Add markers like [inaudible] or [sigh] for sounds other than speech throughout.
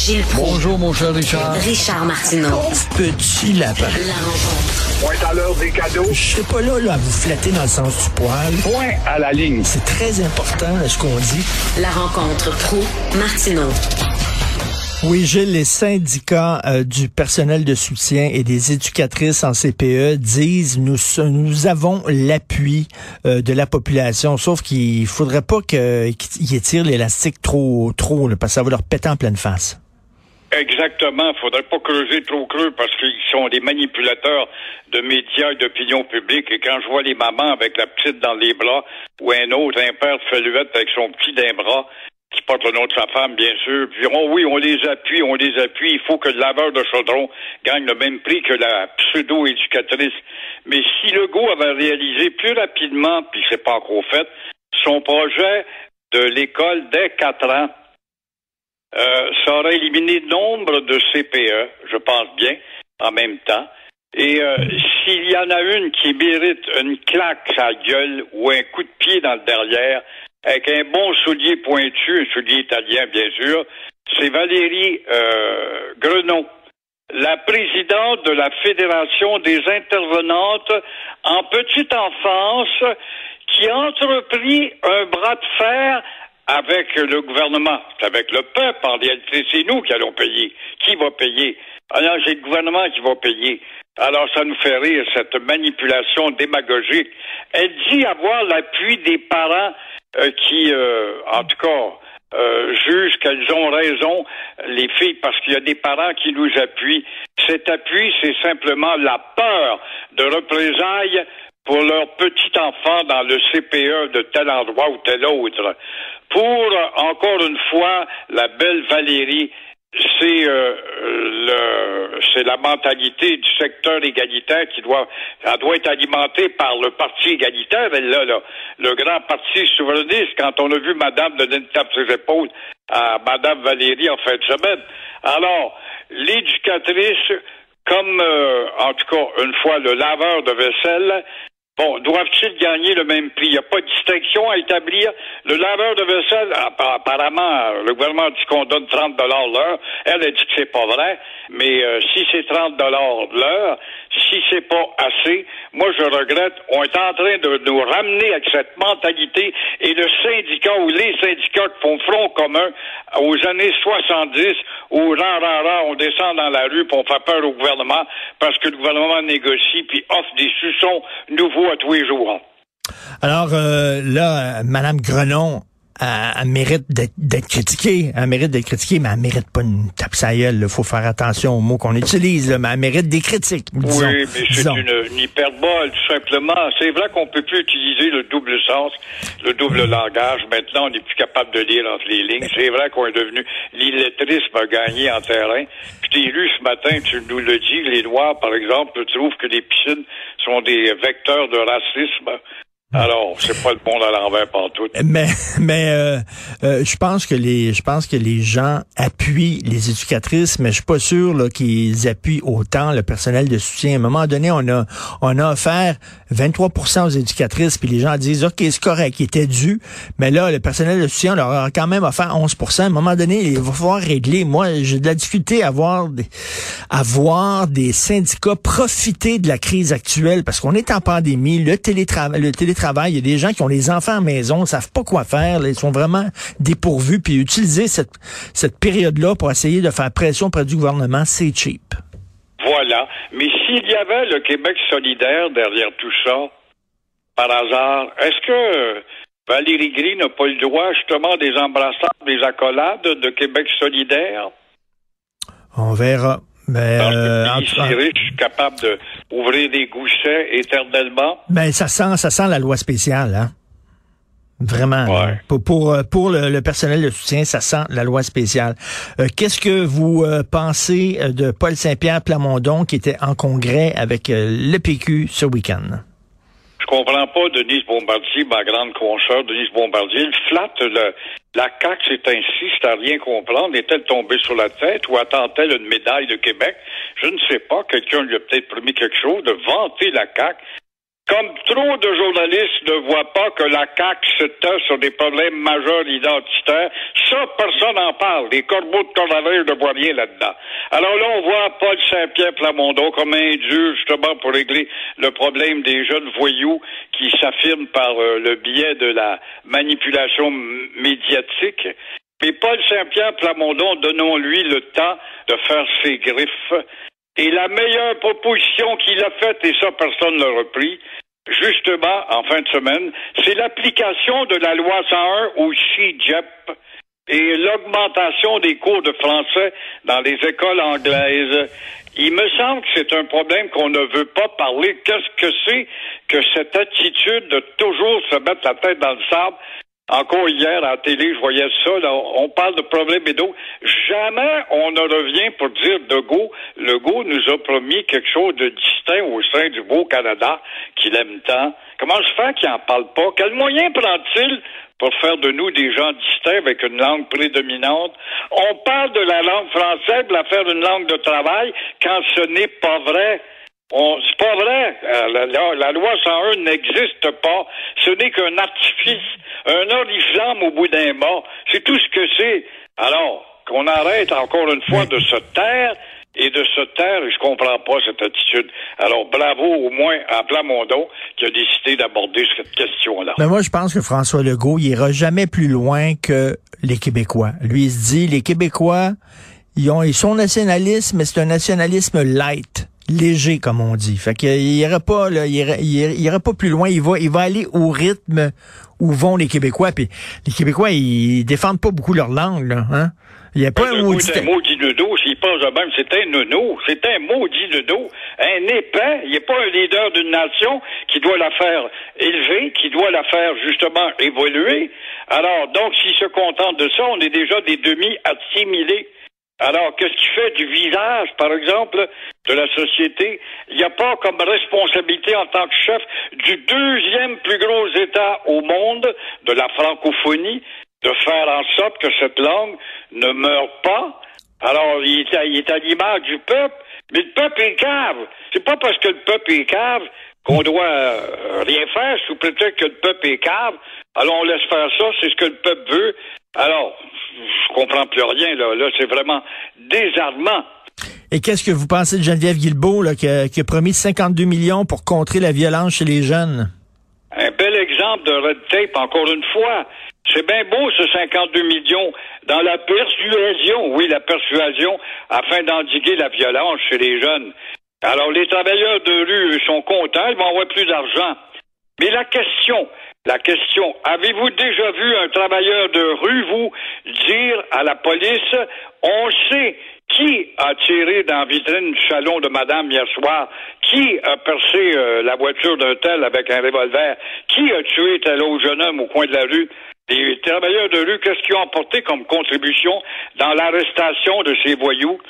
Gilles Proulx. Bonjour, mon cher Richard. Richard Martineau. Petit lapin. La rencontre. Point à l'heure des cadeaux. Je serai pas là, là, à vous flatter dans le sens du poil. Point à la ligne. C'est très important, ce qu'on dit. La rencontre Proulx-Martineau. Oui, Gilles, les syndicats euh, du personnel de soutien et des éducatrices en CPE disent nous nous avons l'appui euh, de la population, sauf qu'il faudrait pas qu'ils étirent l'élastique trop trop, là, parce que ça va leur péter en pleine face. Exactement. Faudrait pas creuser trop creux parce qu'ils sont des manipulateurs de médias et d'opinion publique. Et quand je vois les mamans avec la petite dans les bras ou un autre, un père de feluette avec son petit d'un bras, qui porte le nom de sa femme, bien sûr, puis diront oui, on les appuie, on les appuie, il faut que le laveur de chaudron gagne le même prix que la pseudo-éducatrice. Mais si Legault avait réalisé plus rapidement, puis c'est pas encore fait, son projet de l'école dès quatre ans, euh, ça aurait éliminé nombre de CPE, je pense bien, en même temps. Et euh, s'il y en a une qui mérite une claque sa gueule ou un coup de pied dans le derrière, avec un bon soulier pointu, un soulier italien bien sûr, c'est Valérie euh, Grenon, la présidente de la Fédération des intervenantes en petite enfance, qui a entrepris un bras de fer avec le gouvernement, c'est avec le peuple en réalité, c'est nous qui allons payer. Qui va payer? Alors, c'est le gouvernement qui va payer. Alors, ça nous fait rire, cette manipulation démagogique. Elle dit avoir l'appui des parents euh, qui, euh, en tout cas, euh, jugent qu'elles ont raison, les filles, parce qu'il y a des parents qui nous appuient. Cet appui, c'est simplement la peur de représailles pour leur petit enfant dans le CPE de tel endroit ou tel autre. Pour, encore une fois, la belle Valérie, c'est euh, c'est la mentalité du secteur égalitaire qui doit elle doit être alimentée par le parti égalitaire. Elle là, là le grand parti souverainiste. Quand on a vu madame donner une tape sur les épaules à madame Valérie en fin de semaine. Alors l'éducatrice comme euh, en tout cas une fois le laveur de vaisselle Bon, doivent-ils gagner le même prix? Il n'y a pas de distinction à établir. Le laveur de vaisselle, apparemment, le gouvernement dit qu'on donne 30 dollars l'heure. Elle a dit que c'est pas vrai. Mais euh, si c'est 30 dollars l'heure, si c'est pas assez, moi je regrette. On est en train de nous ramener avec cette mentalité et le syndicat ou les syndicats qui font front commun aux années 70 où rang, rang, on descend dans la rue pour on fait peur au gouvernement parce que le gouvernement négocie puis offre des suçons nouveaux à tous les jours. Alors euh, là, Madame Grenon, elle, mérite d'être critiquée. Elle mérite d'être critiquée, mais elle mérite pas une tape Il faut faire attention aux mots qu'on utilise, mais elle mérite des critiques. Disons, oui, mais c'est une, une, hyperbole, tout simplement. C'est vrai qu'on peut plus utiliser le double sens, le double langage. Maintenant, on n'est plus capable de lire entre les lignes. C'est vrai qu'on est devenu l'illettrisme a gagné en terrain. Puis t'es lu ce matin, tu nous le dis, les Noirs, par exemple, trouvent que les piscines sont des vecteurs de racisme. Alors, c'est pas le bon à l'envers partout. Mais, [laughs] mais euh, euh, je pense que les, je pense que les gens appuient les éducatrices, mais je suis pas sûr là, qu'ils appuient autant le personnel de soutien. À un moment donné, on a, on a offert 23% aux éducatrices, puis les gens disent, ok, c'est correct, il était dû, mais là, le personnel de soutien leur a quand même offert 11% À un moment donné, il va falloir régler. Moi, j'ai de la difficulté à voir des, à voir des syndicats profiter de la crise actuelle, parce qu'on est en pandémie, le télétravail, le télétravail il y a des gens qui ont les enfants à la maison, ne savent pas quoi faire, ils sont vraiment dépourvus, puis utiliser cette, cette période-là pour essayer de faire pression auprès du gouvernement, c'est cheap. Voilà. Mais s'il y avait le Québec solidaire derrière tout ça, par hasard, est-ce que Valérie Gris n'a pas le droit justement des embrassades, des accolades de Québec solidaire? On verra. Mais euh, je suis capable d'ouvrir des gouchets éternellement. Ben ça sent, ça sent la loi spéciale, hein. Vraiment. Ouais. Pour, pour, euh, pour le, le personnel de soutien, ça sent la loi spéciale. Euh, Qu'est-ce que vous euh, pensez euh, de Paul Saint-Pierre Plamondon qui était en congrès avec euh, le PQ ce week-end? Je comprends pas Denise Bombardier, ma grande consoeur Denise Bombardier. Flatte le, la CAQ, c'est ainsi, c'est à rien comprendre. Est-elle tombée sur la tête ou attend-elle une médaille de Québec? Je ne sais pas. Quelqu'un lui a peut-être promis quelque chose de vanter la CAQ. Comme trop de journalistes ne voient pas que la CAQ se tait sur des problèmes majeurs identitaires, ça, personne n'en parle. Les corbeaux de coronavirus ne voient rien là-dedans. Alors là, on voit Paul Saint-Pierre Plamondon comme un dieu, justement, pour régler le problème des jeunes voyous qui s'affirment par euh, le biais de la manipulation médiatique. Mais Paul Saint-Pierre Plamondon, donnons-lui le temps de faire ses griffes. Et la meilleure proposition qu'il a faite, et ça personne ne l'a repris, justement, en fin de semaine, c'est l'application de la loi 101 au CIGEP et l'augmentation des cours de français dans les écoles anglaises. Il me semble que c'est un problème qu'on ne veut pas parler. Qu'est-ce que c'est que cette attitude de toujours se mettre la tête dans le sable? Encore hier, à la télé, je voyais ça, là, on parle de problèmes et d'autres. Jamais on ne revient pour dire Legault. Legault nous a promis quelque chose de distinct au sein du beau Canada qu'il aime tant. Comment se fait qu'il n'en parle pas? Quel moyen prend-il pour faire de nous des gens distincts avec une langue prédominante? On parle de la langue française, de la faire une langue de travail, quand ce n'est pas vrai. On, c'est pas vrai. Euh, La, la- la loi 101 n'existe pas. Ce n'est qu'un artifice, un oriflamme au bout d'un mât. C'est tout ce que c'est. Alors, qu'on arrête encore une fois de se taire et de se taire, je comprends pas cette attitude. Alors, bravo au moins à Plamondon qui a décidé d'aborder cette question-là. Mais moi, je pense que François Legault, il ira jamais plus loin que les Québécois. Lui, il se dit, les Québécois, ils, ont, ils sont nationalistes, mais c'est un nationalisme light léger comme on dit. Fait qu'il ira pas là, il ira, il pas plus loin, il va il va aller au rythme où vont les Québécois puis les Québécois ils défendent pas beaucoup leur langue là, hein. Il y a pas un maudit C'est un maudit dodo, s'il pense même, c'est un nono, c'est un maudit dodo, un épais, il n'est pas un leader d'une nation qui doit la faire élever, qui doit la faire justement évoluer. Alors, donc, s'il se contente de ça, on est déjà des demi-assimilés. Alors, qu'est-ce qui fait du visage, par exemple, de la société? Il n'y a pas comme responsabilité en tant que chef du deuxième plus gros État au monde, de la francophonie, de faire en sorte que cette langue ne meure pas. Alors, il est à, l'image du peuple, mais le peuple est cave. C'est pas parce que le peuple est cave qu'on doit euh, rien faire sous prétexte que le peuple est cave. Alors, on laisse faire ça, c'est ce que le peuple veut. Alors, je comprends plus rien, là. Là, c'est vraiment désarmant. Et qu'est-ce que vous pensez de Geneviève Guilbeault là, qui, a, qui a promis 52 millions pour contrer la violence chez les jeunes? Un bel exemple de red tape, encore une fois. C'est bien beau, ce 52 millions, dans la persuasion, oui, la persuasion, afin d'endiguer la violence chez les jeunes. Alors, les travailleurs de rue sont contents, ils vont avoir plus d'argent. Mais la question, la question, avez-vous déjà vu un travailleur de rue, vous, dire à la police, on sait qui a tiré dans la vitrine du salon de madame hier soir, qui a percé euh, la voiture d'un tel avec un revolver, qui a tué tel autre jeune homme au coin de la rue? Les travailleurs de rue, qu'est-ce qu'ils ont apporté comme contribution dans l'arrestation de ces voyous?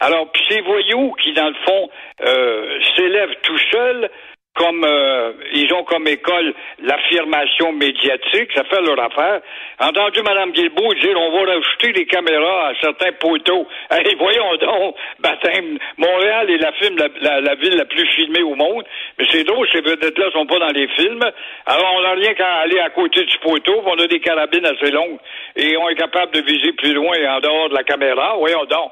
Alors, puis ces voyous qui, dans le fond, euh, s'élèvent tout seuls, comme euh, ils ont comme école l'affirmation médiatique, ça fait leur affaire. Entendu Mme Guilbeault dire on va rajouter des caméras à certains poteaux. [laughs] Hey, voyons donc, baptême, Montréal est la, film, la, la- ville la plus filmée au monde, mais c'est drôle, ces vedettes-là sont pas dans les films. Alors on n'a rien qu'à aller à côté du poteau, on a des carabines assez longues, et on est capable de viser plus loin en dehors de la caméra. Voyons donc.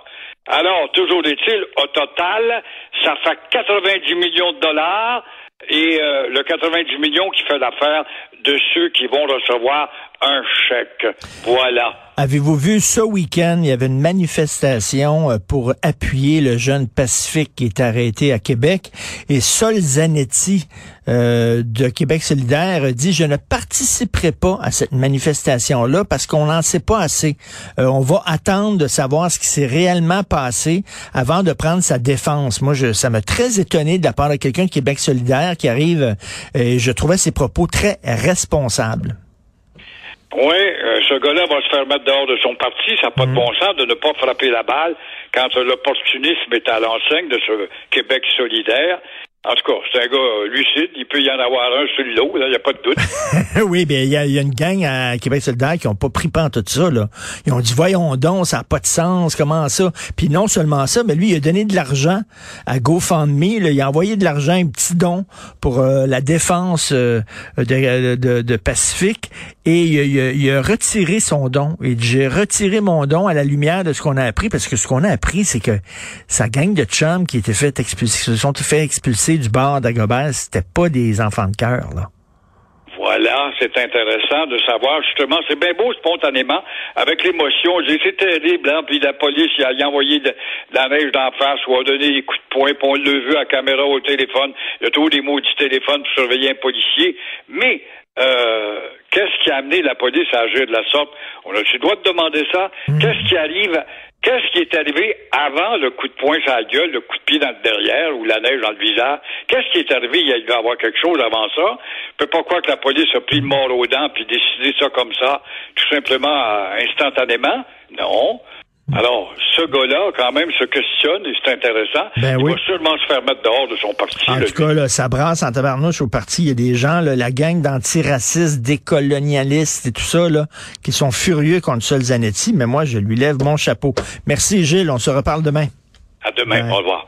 Alors, toujours est-il, au total, ça fait 90 millions de dollars et euh, le 90 millions qui fait l'affaire de ceux qui vont recevoir un chèque. Voilà. Avez-vous vu ce week-end, il y avait une manifestation euh, pour appuyer le jeune Pacifique qui est arrêté à Québec et Sol Zanetti euh, de Québec solidaire a dit je ne participerai pas à cette manifestation-là parce qu'on n'en sait pas assez. Euh, on va attendre de savoir ce qui s'est réellement passé avant de prendre sa défense. Moi, je, ça m'a très étonné de la part de quelqu'un de Québec solidaire qui arrive euh, et je trouvais ses propos très responsables. Oui, euh, ce gars-là va se faire mettre dehors de son parti. Ça n'a pas de bon sens de ne pas frapper la balle quand euh, l'opportunisme est à l'enseigne de ce Québec solidaire. En tout cas, c'est un gars lucide. Il peut y en avoir un sur l'eau, il n'y a pas de doute. [laughs] oui, bien, il y, y a une gang à Québec solidaire qui ont pas pris pan tout ça, là. Ils ont dit, voyons donc, ça n'a pas de sens, comment ça? Puis non seulement ça, mais lui, il a donné de l'argent à GoFundMe, là. Il a envoyé de l'argent, un petit don pour euh, la défense euh, de, de, de Pacifique. Et il a, retiré son don. Il dit, j'ai retiré mon don à la lumière de ce qu'on a appris, parce que ce qu'on a appris, c'est que sa gang de chums qui étaient fait expulser, se sont fait expulser du bar d'Agobert, c'était pas des enfants de cœur, là. Voilà, c'est intéressant de savoir justement, c'est bien beau spontanément, avec l'émotion, on dit c'est terrible, hein, puis la police, il a, il a envoyé de, de la neige d'en face, ou a donné des coups de poing, puis on l'a vu à la caméra au téléphone, il y a toujours des maudits téléphones pour surveiller un policier, mais euh, qu'est-ce qui a amené la police à agir de la sorte? On a le droit de demander ça? Qu'est-ce qui arrive? Qu'est-ce qui est arrivé avant le coup de poing sur la gueule, le coup de pied dans le derrière ou la neige dans le visage? Qu'est-ce qui est arrivé? Il y a avoir quelque chose avant ça. Je peux pas croire que la police a pris le mort aux dents puis décidé ça comme ça, tout simplement, euh, instantanément. Non. Alors, ce gars-là, quand même, se questionne et c'est intéressant. Ben il oui. va sûrement se faire mettre dehors de son parti. En là, tout cas, là, ça brasse en tabarnouche au parti. Il y a des gens, là, la gang d'antiracistes, décolonialistes et tout ça, là, qui sont furieux contre Sol Zanetti. Mais moi, je lui lève mon chapeau. Merci, Gilles. On se reparle demain. À demain. Au revoir.